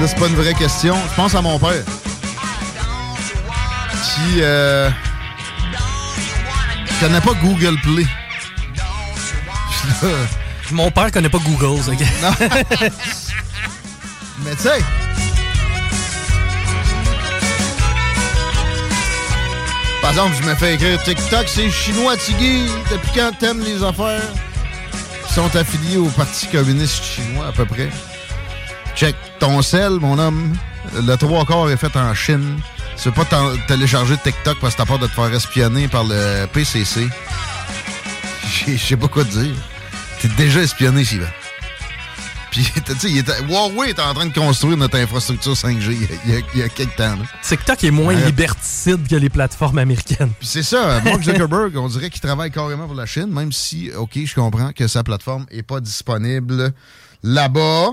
là, c'est pas une vraie question. Je pense à mon père. Qui euh, connaît pas Google Play. Là, Mon père connaît pas Google, ça. Non. Mais tu sais. Par exemple, je me fais écrire TikTok, c'est chinois, Tigui. Depuis quand t'aimes les affaires? Ils sont affiliés au Parti communiste chinois, à peu près. Ton sel, mon homme. Le trois quarts est fait en Chine. Tu veux pas télécharger TikTok parce que t'as peur de te faire espionner par le PCC. Je sais pas quoi te dire. T'es déjà espionné, Sylvain. Puis, tu sais, Huawei est en train de construire notre infrastructure 5G il y a, il y quelques temps. là. TikTok est moins Ouais. liberticide que les plateformes américaines. C'est ça, Mark Zuckerberg, on dirait qu'il travaille carrément pour la Chine, même si, OK, je comprends que sa plateforme est pas disponible là-bas.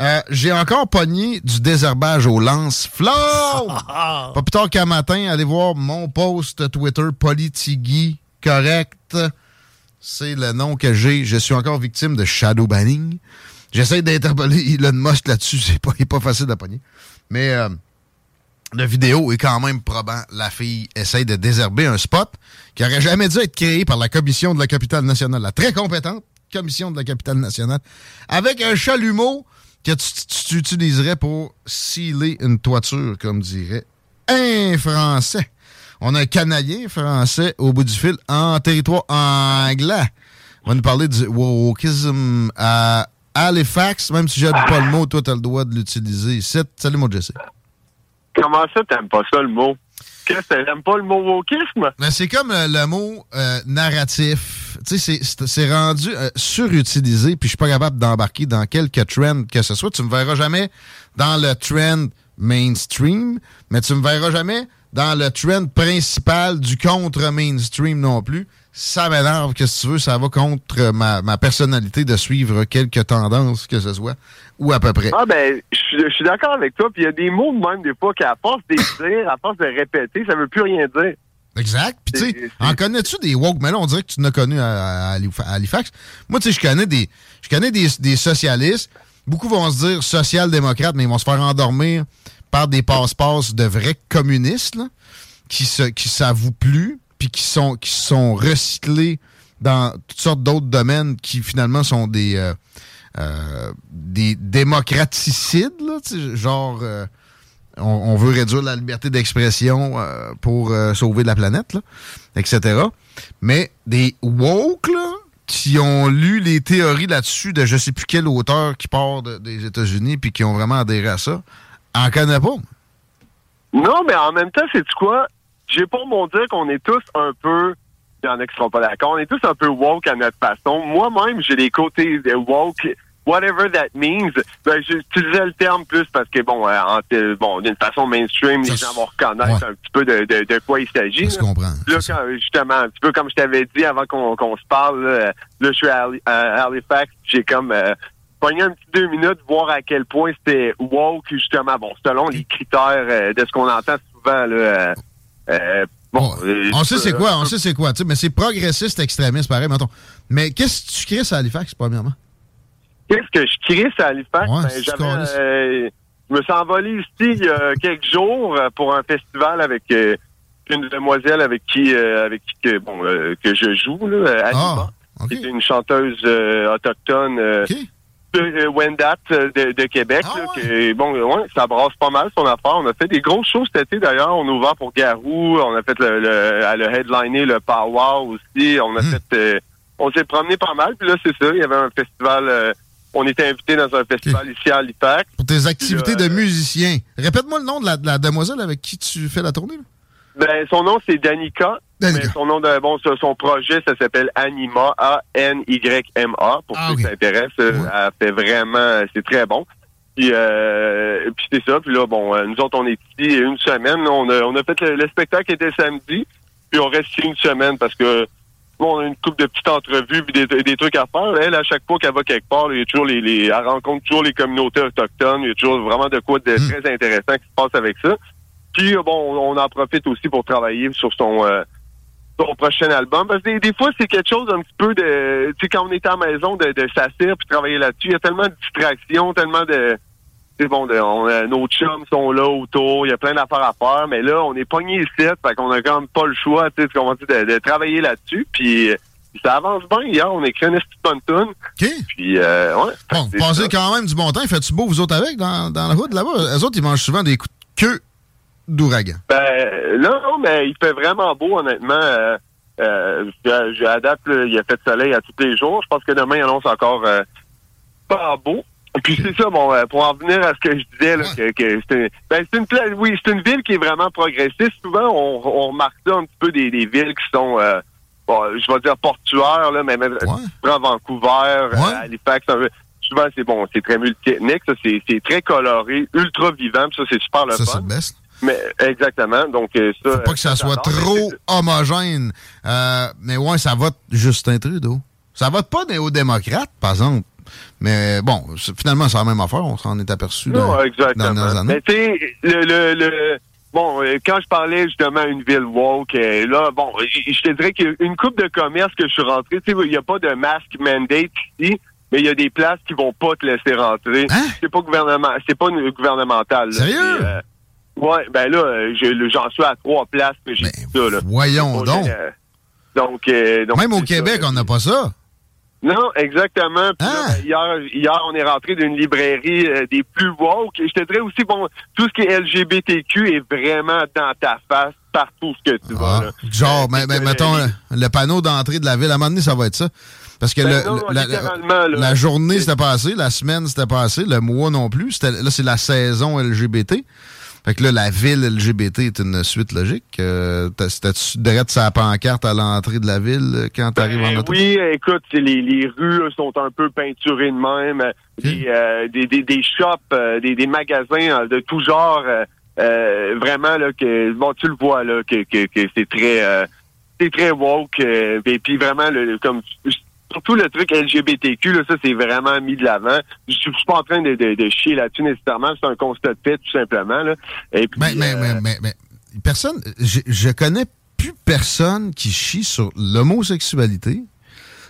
Euh, J'ai encore pogné du désherbage au lance-flamme. Pas plus tard qu'un matin, allez voir mon post Twitter, Politigui, correct. C'est le nom que j'ai. Je suis encore victime de shadow banning. J'essaie d'interpeller Elon Musk là-dessus. C'est pas, il est pas facile à pogner. Mais euh, la vidéo est quand même probant. La fille essaye de désherber un spot qui aurait jamais dû être créé par la commission de la capitale nationale, la très compétente commission de la capitale nationale, avec un chalumeau que tu, utiliserais pour sealer une toiture, comme dirait un Français. On a un Canadien français au bout du fil en territoire anglais. On va nous parler du wokism à Halifax, même si j'aime pas le mot, toi, tu as le droit de l'utiliser ici. Salut, mon Jesse. Comment ça, t'aimes pas ça, le mot? Que t'aimes pas le mot wokisme? Ben, c'est comme euh, le mot euh, narratif. Tu sais, c'est- rendu euh, surutilisé, puis je suis pas capable d'embarquer dans quelques trends que ce soit. Tu me verras jamais dans le trend mainstream, mais tu me verras jamais dans le trend principal du contre-mainstream non plus. Ça m'énerve, que si tu veux, ça va contre ma, ma personnalité de suivre quelques tendances, que ce soit, ou à peu près? Ah ben, je suis- d'accord avec toi, puis il y a des mots de même des fois qu'à force de dire, à force de répéter, ça veut plus rien dire. Exact. Puis tu sais, en connais-tu des woke? Mais là, on dirait que tu n'as connu à, à Halif- à Halifax. Moi, tu sais, je connais des je connais des, des socialistes. Beaucoup vont se dire social-démocrates, mais ils vont se faire endormir par des passe-passe de vrais communistes, là, qui se qui s'avouent plus, puis qui sont qui sont recyclés dans toutes sortes d'autres domaines qui finalement sont des euh, euh, des démocraticides, là, genre euh, on, veut réduire la liberté d'expression euh, pour sauver la planète, là, etc. Mais des woke, qui ont lu les théories là-dessus de je sais plus quel auteur qui part de- des États-Unis puis qui ont vraiment adhéré à ça, en connaît pas. Non, mais en même temps, c'est quoi? J'ai pas mon dire qu'on est tous un peu, il y en a qui seront pas d'accord, on est tous un peu woke à notre façon. Moi-même, j'ai des côtés woke, whatever that means. Ben, j'utilisais le terme plus parce que, bon, euh, en- bon d'une façon mainstream, les gens vont reconnaître ouais. un petit peu de, de, de quoi il s'agit. Ça se là. quand, justement, un petit peu comme je t'avais dit avant qu'on qu'on se parle, là, là, je suis à Halifax, j'ai comme euh, pogné un petit deux minutes, voir à quel point c'était woke, justement, bon, selon les critères euh, de ce qu'on entend souvent, là. euh, euh, bon, Bon, euh, on sait c'est quoi, on sait c'est quoi, tu sais, mais c'est progressiste extrémiste, pareil, mettons. Mais qu'est-ce que tu crées à Halifax, premièrement? Qu'est-ce que je crée à Halifax? Ouais, Ben, j'avais, euh, je me suis envolé ici il y a quelques jours euh, pour un festival avec euh, une demoiselle avec qui, euh, avec qui que, bon, que je joue, là, euh, Anima. Ah, une chanteuse autochtone. De euh, Wendat euh, de, de Québec. Ah là, ouais? que, bon, ouais, ça brasse pas mal son affaire. On a fait des grosses choses cet été d'ailleurs. On a ouvert pour Garou. On a fait le, le, à le headliner le Power aussi. On a Hmm. fait, euh, on s'est promené pas mal. Puis là, c'est ça. Il y avait un festival. euh, on était invité dans un festival ici à Halifax. Pour tes activités Puis, euh, de musicien. Répète-moi le nom de la, de la demoiselle avec qui tu fais la tournée. là. Ben, son nom, c'est Danica. Mais son nom de bon, son projet, ça s'appelle Anima, A-N-Y-M-A, pour Ah, ceux qui s'intéressent. Euh, Ouais. Elle fait vraiment, c'est très bon. Puis, euh, puis c'est ça. Puis là, bon, euh, nous autres, on est ici une semaine. On a, on a fait le, le spectacle était samedi. Puis on reste ici une semaine parce que bon, on a une couple de petites entrevues puis des, des trucs à faire. Elle, à chaque fois qu'elle va quelque part, il y a toujours les, les, elle rencontre toujours les communautés autochtones. Il y a toujours vraiment de quoi de Hmm. très intéressant qui se passe avec ça. Puis bon, on en profite aussi pour travailler sur son euh, son prochain album. Parce que des, des fois, c'est quelque chose un petit peu de... Tu sais, quand on est à la maison, de, de s'asseoir puis travailler là-dessus, il y a tellement de distractions, tellement de... C'est bon, de, on, euh, nos chums sont là autour, il y a plein d'affaires à faire, mais là, on est pogné ici, fait qu'on a quand même pas le choix, tu sais, de, de travailler là-dessus, puis, euh, ça avance bien. Hier, on écrit une petite bonne tune, OK. puis euh, ouais. Bon, vous ça. quand même du bon temps. Faites-tu beau, vous autres, avec, dans, dans la route, là-bas? Les autres, ils mangent souvent des coups de queue d'ouragan. Ben, non, non, mais il fait vraiment beau, honnêtement. Euh, euh, je- il a fait soleil à tous les jours. Je pense que demain, il annonce encore euh, pas beau. Puis c'est ça, bon, euh, pour en venir à ce que je disais, là, que, que c'est une, ben, c'est une pla- oui, c'est une ville qui est vraiment progressiste. Souvent, on, on remarque ça un petit peu des, des villes qui sont, bon, je vais dire portuaires, là, mais même Ouais. tu prends Vancouver, Ouais. Halifax, un peu- souvent c'est bon, c'est très multiethnique, ça, c'est, très coloré, ultra vivant, puis ça, c'est super le Ça, fun. Mais exactement. Donc euh, ça. Faut pas que ça soit trop homogène. Euh, mais ouais, ça vote Justin Trudeau. Ça vote pas néo-démocrate, par exemple. Mais bon, finalement, c'est la même affaire. On s'en est aperçu Non, dans, dans les exactement. dernières années. Mais tu sais, le, le, le- bon, euh, quand je parlais justement d'une ville woke, euh, là, bon, je te dirais qu'il y a une coupe de commerce que je suis rentré. Tu sais, il n'y a pas de masque mandate ici. Mais il y a des places qui vont pas te laisser rentrer. Hein? C'est pas gouvernement, c'est pas une- gouvernemental. là. Sérieux? Euh, ouais, ben là, euh, je- j'en suis à trois places que j'ai ça. Là. voyons donc. euh, donc, euh, donc, Même au ça, Québec, on n'a pas ça. Non, exactement. Puis Ah! ben, hier, hier, on est rentré d'une librairie euh, des plus woke. Je te dirais aussi, bon, tout ce qui est LGBTQ est vraiment dans ta face partout ce que tu vas. Ah, là. genre, mais, mais mettons, le, panneau d'entrée de la ville, à un moment donné, ça va être ça. Parce que Ben le- non, la, la journée, c'était passé, la semaine, c'était passé, le mois non plus. Là, c'est la saison LGBT. Fait que là, la ville LGBT est une suite logique. Euh, C'était-tu direct sa pancarte à l'entrée de la ville euh, quand t'arrives en Ben auto? oui, écoute, les, les rues sont un peu peinturées de même. Des, euh, des, des, des shops, euh, des, des magasins de tout genre. euh, vraiment, là, que bon, tu le vois, là, que, que, que c'est très c'est très woke. et puis vraiment, le, comme surtout le truc LGBTQ, là, ça, c'est vraiment mis de l'avant. Je suis je suis pas en train de, de, de chier là-dessus nécessairement. C'est un constat de fait, tout simplement. Là. Et puis, Mais, mais, euh, mais, mais, mais personne, je, je connais plus personne qui chie sur l'homosexualité,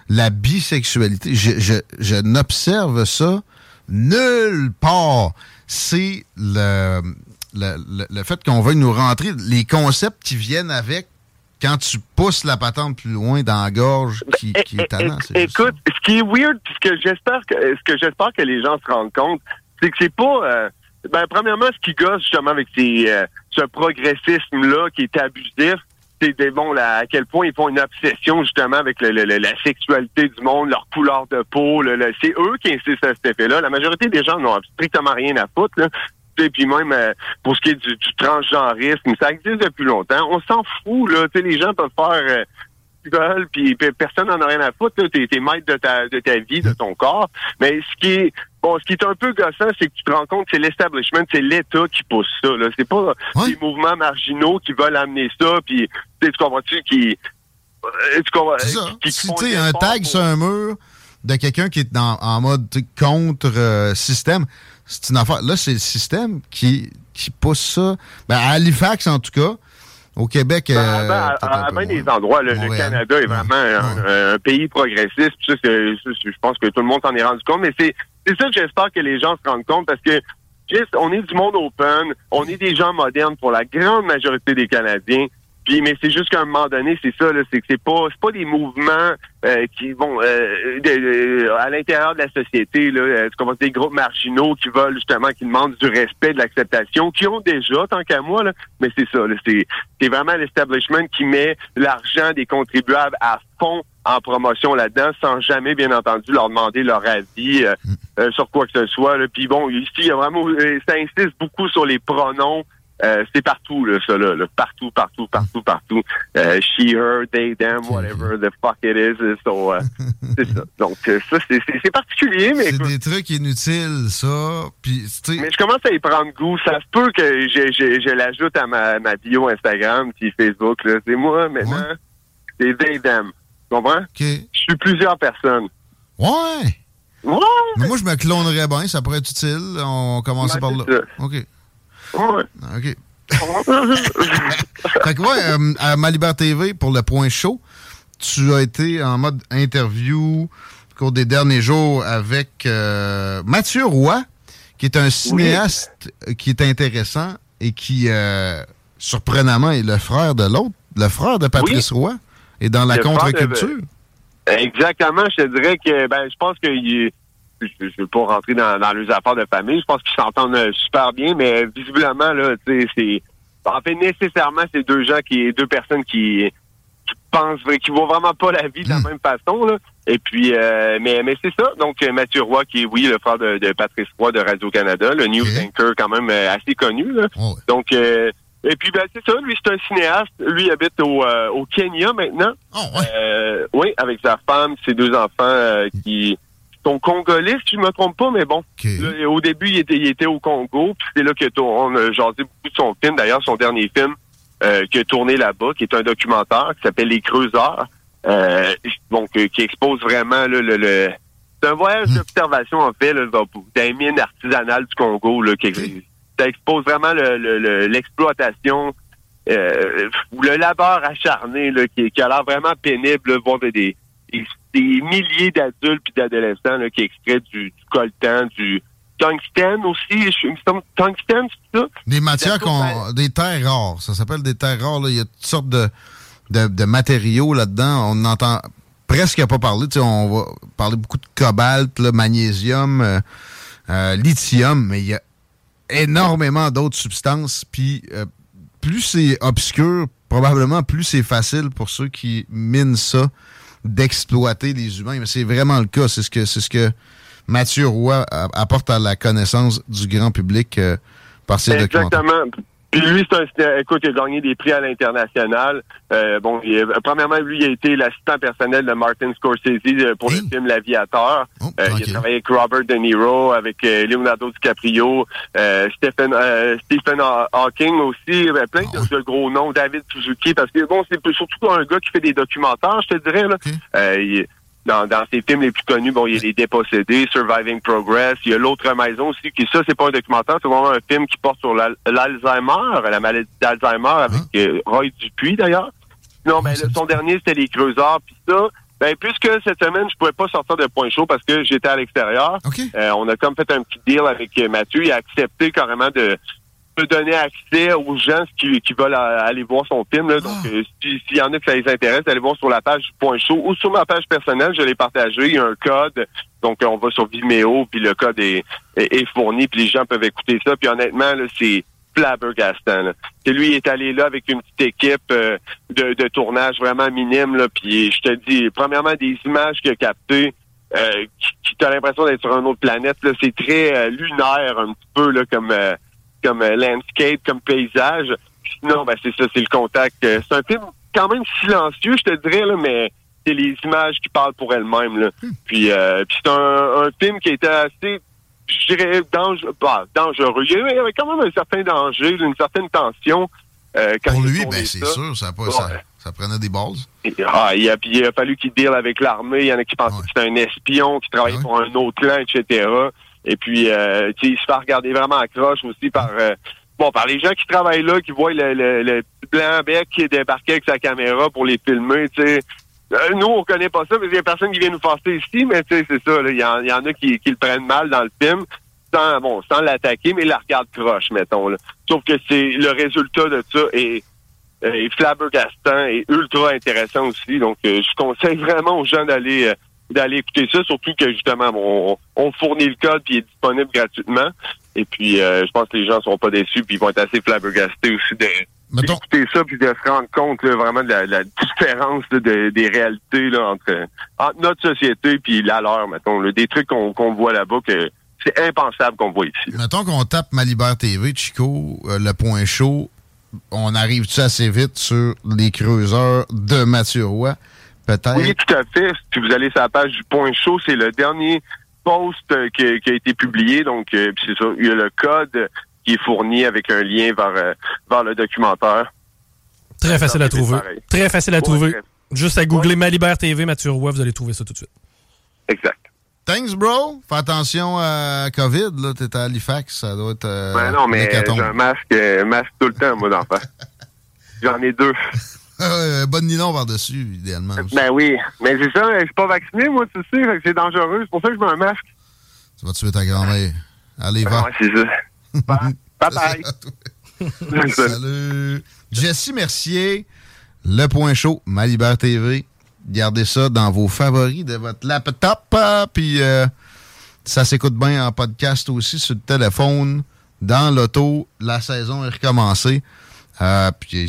la bisexualité. Je, je, je n'observe ça nulle part. C'est le, le, le, le fait qu'on veuille nous rentrer, les concepts qui viennent avec quand tu pousses la patente plus loin dans la gorge qui, qui est tannant. juste Écoute, ce qui est weird, puis ce que j'espère que ce que j'espère que les gens se rendent compte, c'est que c'est pas euh, Ben, premièrement, ce qui gosse justement avec ces, euh, ce progressisme-là qui est abusif, c'est des- bon là, à quel point ils font une obsession justement avec le- la sexualité du monde, leur couleur de peau. le- c'est eux qui insistent à cet effet-là. La majorité des gens n'ont strictement rien à foutre. Là. Et puis même euh, pour ce qui est du, du transgenrisme, ça existe depuis longtemps. On s'en fout là. Tu sais, les gens peuvent faire euh, ce qu'ils veulent, puis personne n'en a rien à foutre. T'es, t'es maître de ta, de ta vie, de ton corps. Mais ce qui est bon, ce qui est un peu gossant, c'est que tu te rends compte que c'est l'establishment, c'est l'État qui pousse ça. Là. C'est pas Ouais. des mouvements marginaux qui veulent amener ça, puis tu sais, tu comprends-tu qui euh, tu comprends, qui- Si tu sais, un tag pour- sur un mur de quelqu'un qui est dans- en mode tu sais, contre euh, système, c'est une affaire. Là, c'est le système qui, qui pousse ça. Ben, à Halifax, en tout cas. Au Québec. Ben, euh, ben, à, à bien des endroits, le. Canada est vraiment un, Ouais. un pays progressiste. ça, je pense que tout le monde s'en est rendu compte. Mais c'est c'est ça que j'espère que les gens se rendent compte parce que juste, on est du monde open, on est des gens modernes pour la grande majorité des Canadiens. Puis, mais c'est juste qu'à un moment donné, c'est ça, là, c'est que c'est pas, c'est pas des mouvements euh, qui vont euh, de- de- à l'intérieur de la société, là, euh, tu comprends, des groupes marginaux qui veulent justement, qui demandent du respect, de l'acceptation, qui ont déjà, tant qu'à moi, là, mais c'est ça, là, c'est, c'est vraiment l'establishment qui met l'argent des contribuables à fond en promotion là-dedans, sans jamais, bien entendu, leur demander leur avis euh, euh, sur quoi que ce soit. Là. Puis bon, ici, il y a vraiment, euh, ça insiste beaucoup sur les pronoms. Euh, c'est partout, là, ça, là, là. Partout, partout, partout, partout. Euh, she, her, they, them, whatever the fuck it is. So, euh, c'est ça. Donc, ça, c'est, particulier, mais C'est des trucs inutiles, ça. Puis, mais je commence à y prendre goût. Ça se peut que je, je, je l'ajoute à ma, ma bio Instagram puis Facebook. C'est moi maintenant. Ouais. C'est they, them. Tu comprends? Je suis plusieurs personnes. Ouais. Ouais! Mais moi, je me clonerais bien. Ça pourrait être utile. On Ouais, par là. ça. OK. Ouais. OK. Fait que, ouais, euh, à Malibar TV, pour le point chaud, tu as été en mode interview au cours des derniers jours avec euh, Mathieu Roy, qui est un cinéaste euh, qui est intéressant et qui, euh, surprenamment, est le frère de l'autre, le frère de Patrice Roy, et dans la contre-culture. Exactement. Je te dirais que ben je pense que il- je ne veux pas rentrer dans, dans les affaires de famille. Je pense qu'ils s'entendent euh, super bien, mais visiblement, là, tu sais, c'est. En fait, nécessairement, c'est deux gens qui. deux personnes qui, qui pensent qui voient vraiment pas la vie de la même façon. Là. Et puis euh, mais, mais c'est ça. Donc euh, Mathieu Roy, qui est oui, le frère de, de Patrice Roy de Radio-Canada, le news Ok. anchor quand même euh, assez connu. Là. Ouais. Donc euh, et puis ben c'est ça, lui c'est un cinéaste. Lui il habite au, euh, au Kenya maintenant. Oh, ouais. Euh, oui, avec sa femme, ses deux enfants euh, qui sont congolais, si je me trompe pas, mais bon. Là, au début, il était, il était au Congo, puis c'est là que on a jasé beaucoup de son film. D'ailleurs, son dernier film euh, qui a tourné là-bas, qui est un documentaire qui s'appelle Les Creuseurs, euh, donc euh, qui expose vraiment là, le, le c'est un voyage d'observation en fait là, les mines artisanales du Congo là, qui ça expose vraiment le- le- le- l'exploitation euh, ou le labeur acharné là, qui, qui a l'air vraiment pénible, voir des, des, des- milliers d'adultes puis d'adolescents là, qui extraient du, du coltan, du tungstène aussi. Je, tungstène, c'est ça? Des matières qu'on. Des terres rares. Ça s'appelle des terres rares. là. Il y a toutes sortes de, de, de matériaux là-dedans. On n'entend presque pas parler. Tu sais, on va parler beaucoup de cobalt, là, magnésium, euh, euh, lithium, mais il y a énormément d'autres substances. Puis euh, plus c'est obscur, probablement plus c'est facile pour ceux qui minent ça d'exploiter les humains. Mais c'est vraiment le cas. C'est ce que c'est ce que Mathieu Roy apporte à la connaissance du grand public euh, par ses. Exactement. Puis lui, c'est un écoute, il a gagné des prix à l'international. Euh, bon, il premièrement, lui, il a été l'assistant personnel de Martin Scorsese euh, pour Hey. le film L'Aviateur. Oh, Euh, il a travaillé avec Robert De Niro, avec euh, Leonardo DiCaprio, euh, Stephen, euh, Stephen Haw- Hawking aussi, euh, plein Ah de, de gros noms, David Suzuki, parce que bon, c'est surtout un gars qui fait des documentaires, je te dirais. Là. Il- dans, dans ses films les plus connus, bon, il y a Les Dépossédés, Surviving Progress, il y a L'autre maison aussi, qui ça, c'est pas un documentaire, c'est vraiment un film qui porte sur l'al- l'Alzheimer, la maladie d'Alzheimer avec euh, Roy Dupuis d'ailleurs. Non, ben, Ah, ça le- son dernier, c'était Les Creuseurs, puis ça, ben, puisque cette semaine, je pouvais pas sortir de point chaud parce que j'étais à l'extérieur, euh, on a comme fait un petit deal avec euh, Mathieu. Il a accepté carrément de peut donner accès aux gens qui, qui veulent aller voir son film. Là. Donc, euh, si- s'il y en a que ça les intéresse, allez voir sur la page Point Show ou sur ma page personnelle, je l'ai partagé. Il y a un code. Donc, euh, on va sur Vimeo, puis le code est, est, est fourni, puis les gens peuvent écouter ça. Puis honnêtement, là, c'est flabbergastant. Là. Et lui il est allé là avec une petite équipe euh, de, de tournage vraiment minime. Là, puis je te dis, premièrement, des images qu'il a captées, euh, qui, qui t'as l'impression d'être sur une autre planète. Là, c'est très euh, lunaire un petit peu là, comme euh, comme euh, landscape, comme paysage. Sinon, ben c'est ça, c'est le contact. Euh, c'est un film quand même silencieux, je te dirais, là, mais c'est les images qui parlent pour elles-mêmes. Là. Puis, euh, puis c'est un, un film qui était assez, je dirais, dangereux. Bah, dangereux. Il y avait quand même un certain danger, une certaine tension. euh, quand Pour lui, ben, c'est sûr, ça, a pas, Ouais. ça, ça prenait des bases. Et- Ah, il, a, puis il a fallu qu'il deal avec l'armée. Il y en a qui pensaient Ouais. que c'était un espion, qui travaillait Ouais. pour un autre clan, etc. Et puis, euh, il se fait regarder vraiment à croche aussi par euh, bon par les gens qui travaillent là, qui voient le, le, le blanc bec qui est débarqué avec sa caméra pour les filmer. Tu sais, Euh, nous on connaît pas ça, mais il y a personne qui vient nous forcer ici. Mais tu sais, c'est ça. Il y, en- a qui, qui le prennent mal dans le film. Sans, bon, sans l'attaquer, mais la regarde croche, mettons. Là. Sauf que c'est le résultat de ça est est flabbergastant et ultra intéressant aussi. Donc, euh, je conseille vraiment aux gens d'aller euh, d'aller écouter ça, surtout que justement, bon, on, on fournit le code puis il est disponible gratuitement. Et puis, euh, je pense que les gens seront pas déçus puis ils vont être assez flabbergastés aussi de Mettons, d'écouter ça puis de se rendre compte là, vraiment de la, la différence là, de- des réalités là, entre, entre notre société puis la leur, mettons. là. des trucs qu'on qu'on voit là-bas que c'est impensable qu'on voit ici. mettons qu'on tape Malibert TV, Chico, euh, le point chaud, on arrive-tu assez vite sur les creuseurs de Mathieu Roy? Peut-être? Oui, tout à fait. Si vous allez sur la page du Point Chaud, c'est le dernier post euh, qui, qui a été publié. Donc, euh, puis c'est ça, il y a le code qui est fourni avec un lien vers, euh, vers le documentaire. Très facile à trouver. Très facile à trouver. Juste à googler Malibert TV, Mathieu Roy, vous allez trouver ça tout de suite. Exact. Thanks, bro. Fais attention à COVID, là. T'es à Halifax, ça doit être. euh, ben non, mais j'ai un masque, euh, masque tout le temps, moi, d'enfant. J'en ai deux. Bonne nylon par-dessus, idéalement. aussi. Ben oui. Mais c'est ça, je suis pas vacciné, moi, tu sais, fait que c'est dangereux. C'est pour ça que je mets un masque. Tu vas tuer ta grand-mère. Allez, va. Ouais, c'est ça. Bye bye. Ça. Salut. Jessie Mercier, Le Point Chaud, Malibert TV. Gardez ça dans vos favoris de votre laptop. Puis euh, ça s'écoute bien en podcast aussi sur le téléphone, dans l'auto. La saison est recommencée. Euh, puis